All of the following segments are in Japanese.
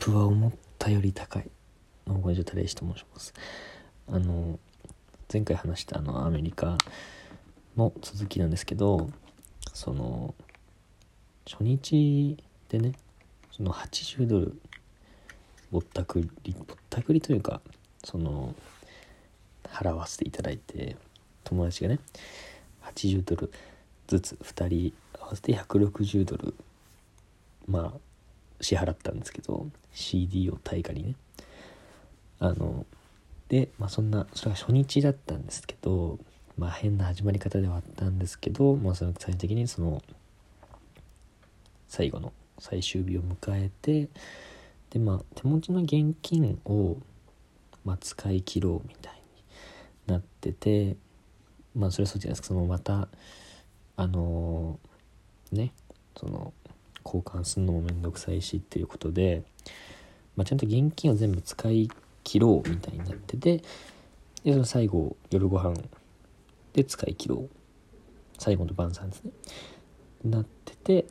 プは思ったより高い。ノーゴンジュタレイシと申します。あの前回話したあのアメリカの続きなんですけどその初日でねその80ドルぼったくりぼったくりというかその払わせていただいて友達がね80ドルずつ2人合わせて160ドルまあ支払ったんですけど CD を対価にね。あのでまあそんなそれが初日だったんですけどまあ変な始まり方ではあったんですけど、まあ、その最終的にその最後の最終日を迎えてでまあ手持ちの現金を、まあ、使い切ろうみたいになっててまあそれはそうじゃないですか。そのまたあのー、ねその交換するのも面倒くさいしっていうことで、まあ、ちゃんと現金を全部使い切ろうみたいになっててでその最後夜ご飯で使い切ろう。最後の晩餐ですね。なってて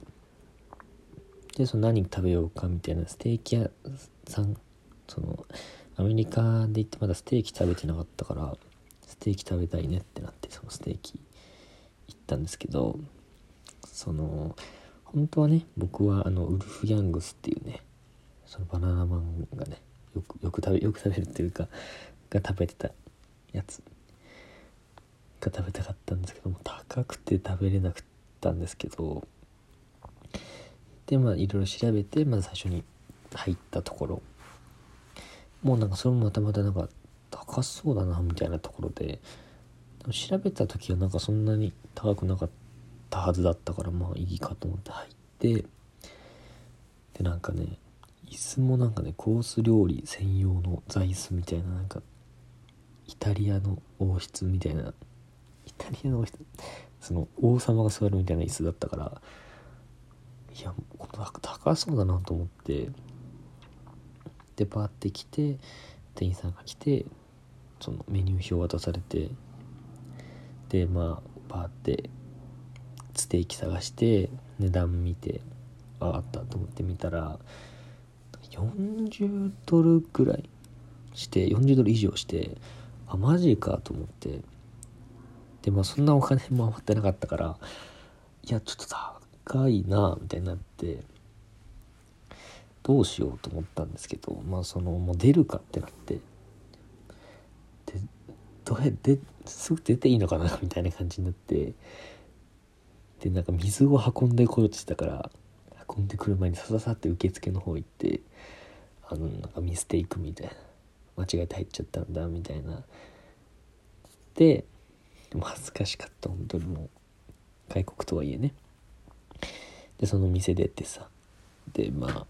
でその何食べようかみたいなステーキ屋さんそのアメリカで行ってまだステーキ食べてなかったからステーキ食べたいねってなってそのステーキ行ったんですけどその本当はね。僕はあのウルフ・ヤングスっていうねそのバナナマンがねよくよく食べよく食べるっていうかが食べてたやつ。が食べたかったんですけども高くて食べれなかったんですけどでまあいろいろ調べてまず最初に入ったところ。もうなんかそれもまたまたなんか高そうだなみたいなところで。調べた時はなんかそんなに高くなかった。たはずだったからまあいいかと思って入ってでなんかね椅子もなんかねコース料理専用の座椅子みたいななんかイタリアの王室みたいなイタリアの王室その王様が座るみたいな椅子だったからいやこの高そうだなと思ってでパーって来て店員さんが来てそのメニュー表渡されてでまあパーってステーキ探して値段見てああったと思って見たら40ドルぐらいして40ドル以上してあマジかと思って。でまあそんなお金も余ってなかったからいやちょっと高いなみたいになってどうしようと思ったんですけどまあそのもう出るかってなってでどうやですぐ出ていいのかなみたいな感じになってでなんか水を運んでこようとしてたから運んでくる前にさささって受付の方行ってあのなんかミステイクみたいな間違えて入っちゃったんだみたいな。ででも恥ずかしかった本当にもう外国とはいえね。でその店出てさでまあ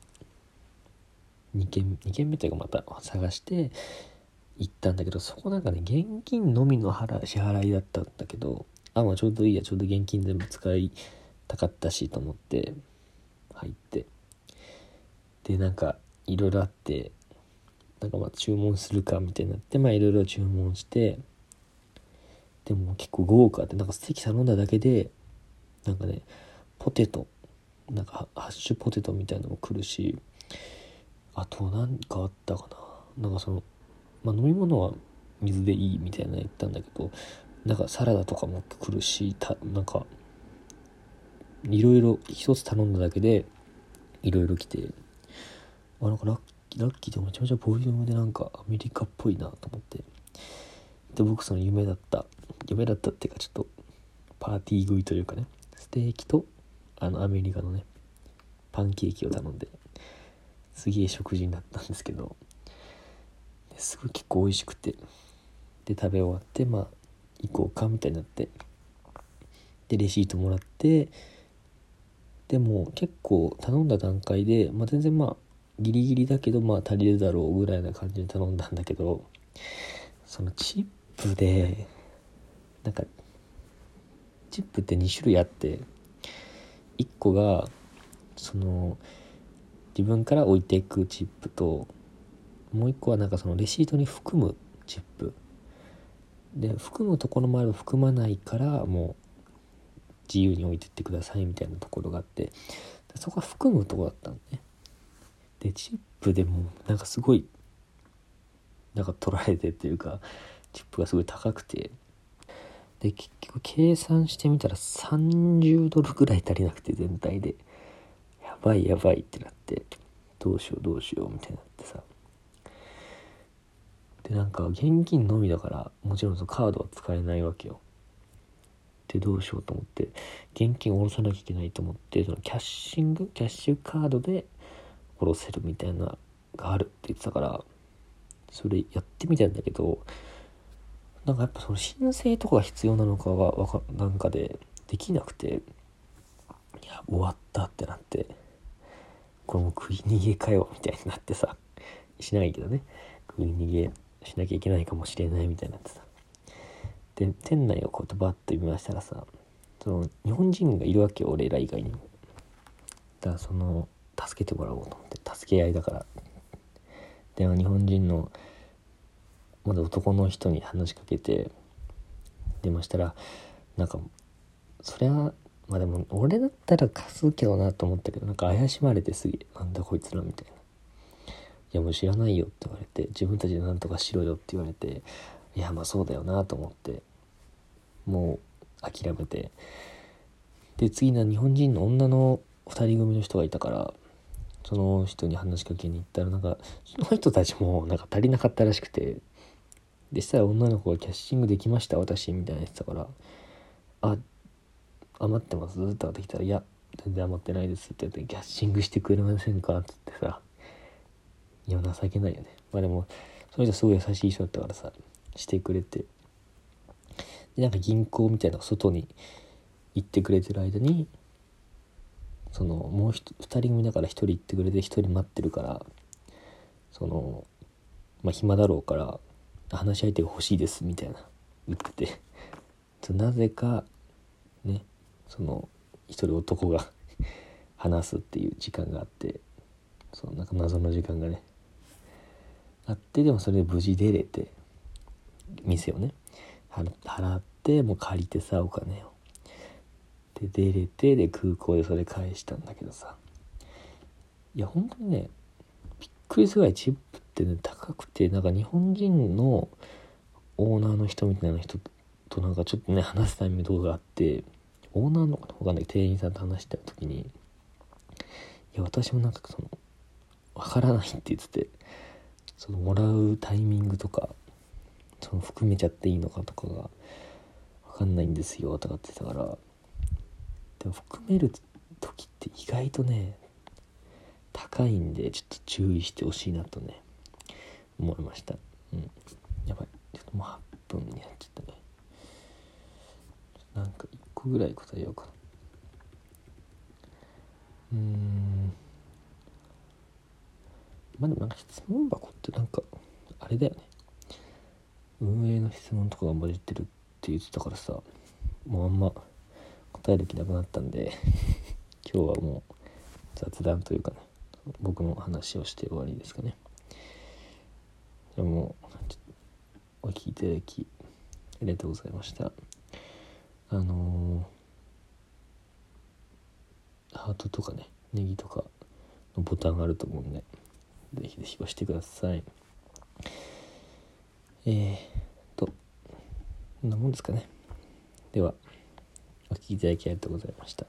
2軒2軒目というかまた探して行ったんだけどそこなんかね現金のみの払支払いだったんだけどあまあちょうどいいや。ちょうど現金全部使いたかったしと思って入って。でなんかいろいろあってなんかまあ注文するかみたいになってまあいろいろ注文してでも結構豪華ってなんかステーキ頼んだだけでなんかねポテトなんかハッシュポテトみたいなのも来るしあと何かあったかな。なんかその、まあ、飲み物は水でいいみたいなの言ったんだけどなんかサラダとかも来るしたなんかいろいろ一つ頼んだだけでいろいろ来てあなんかラッキーラッキーでめちゃめちゃボリュームでなんかアメリカっぽいなと思って。で僕その夢だった夢だったっていうかちょっとパーティー食いというかねステーキとあのアメリカのねパンケーキを頼んですげえ食事になったんですけどすごい結構美味しくて。で食べ終わってまあ行こうかみたいになって。でレシートもらってでも結構頼んだ段階で、まあ、全然まあギリギリだけどまあ足りるだろうぐらいな感じで頼んだんだけどそのチップでなんかチップって2種類あって1個がその自分から置いていくチップともう1個はなんかそのレシートに含むチップ。で含むところもある含まないからもう自由に置いてってくださいみたいなところがあってそこは含むとこだったのね。でチップでもなんかすごいなんか取られてっていうかチップがすごい高くて。で結局計算してみたら30ドルぐらい足りなくて全体で。やばいやばいってなって。どうしようどうしようみたいになってさ。なんか現金のみだからもちろんそのカードは使えないわけよ。でどうしようと思って現金を下ろさなきゃいけないと思ってそのキャッシングキャッシュカードで下ろせるみたいながあるって言ってたからそれやってみたんだけどなんかやっぱその申請とかが必要なのかはわかなんかでできなくていや終わったってなってこれもう食い逃げかよみたいになってさしないけどね。食い逃げしなきゃいけないかもしれないみたいになってさ。で店内をこうやってバッと見ましたらさその日本人がいるわけよ俺ら以外にも。だからその助けてもらおうと思って助け合いだから。で日本人のまだ男の人に話しかけて出ましたらなんかそれはまあでも俺だったら貸すけどなと思ったけどなんか怪しまれてすげえなんだこいつらみたいな。いやもう知らないよって言われて自分たちで何とかしろよって言われていやまあそうだよなと思ってもう諦めてで次の日本人の女の2人組の人がいたからその人に話しかけに行ったらなんかその人たちもなんか足りなかったらしくてでしたら女の子がキャッシングできました私みたいな言ってたからあ余ってますって言ってきたら「いや全然余ってないです」って言って「キャッシングしてくれませんか?」って言ってさいや情けないよね。まあでもその人すごい優しい人だったからさしてくれて。でなんか銀行みたいな外に行ってくれてる間にそのもう2人組だから1人行ってくれて1人待ってるからそのまあ暇だろうから話し相手が欲しいですみたいな言ってて。なぜかねその一人男が話すっていう時間があってそのなんか謎の時間がねあってでもそれで無事出れて店をね払ってもう借りてさお金を。で出れてで空港でそれ返したんだけどさ。いや本当にねびっくりするぐらいチップってね高くてなんか日本人のオーナーの人みたいな人となんかちょっとね話すタイミングとかがあってオーナーのかなわかんない店員さんと話してた時にいや私もなんかそのわからないって言っててそのもらうタイミングとかその含めちゃっていいのかとかがわかんないんですよとかって言ってたから。でも含める時って意外とね高いんでちょっと注意してほしいなとね思いました。うん。やばい。ちょっともう8分になっちゃったね。なんか1個ぐらい答えようかな。うん。まあでもなんか質問箱ってなんかあれだよね。運営の質問とかが混じってるって言ってたからさもうあんま答える気なくなったんで 今日はもう雑談というかね僕の話をして終わりですかね。でもお聞きいただきありがとうございました。あのー、ハートとかねネギとかのボタンがあると思うんでぜひぜひ押してください。えーとこんなもんですかね。ではお聴きいただきありがとうございました。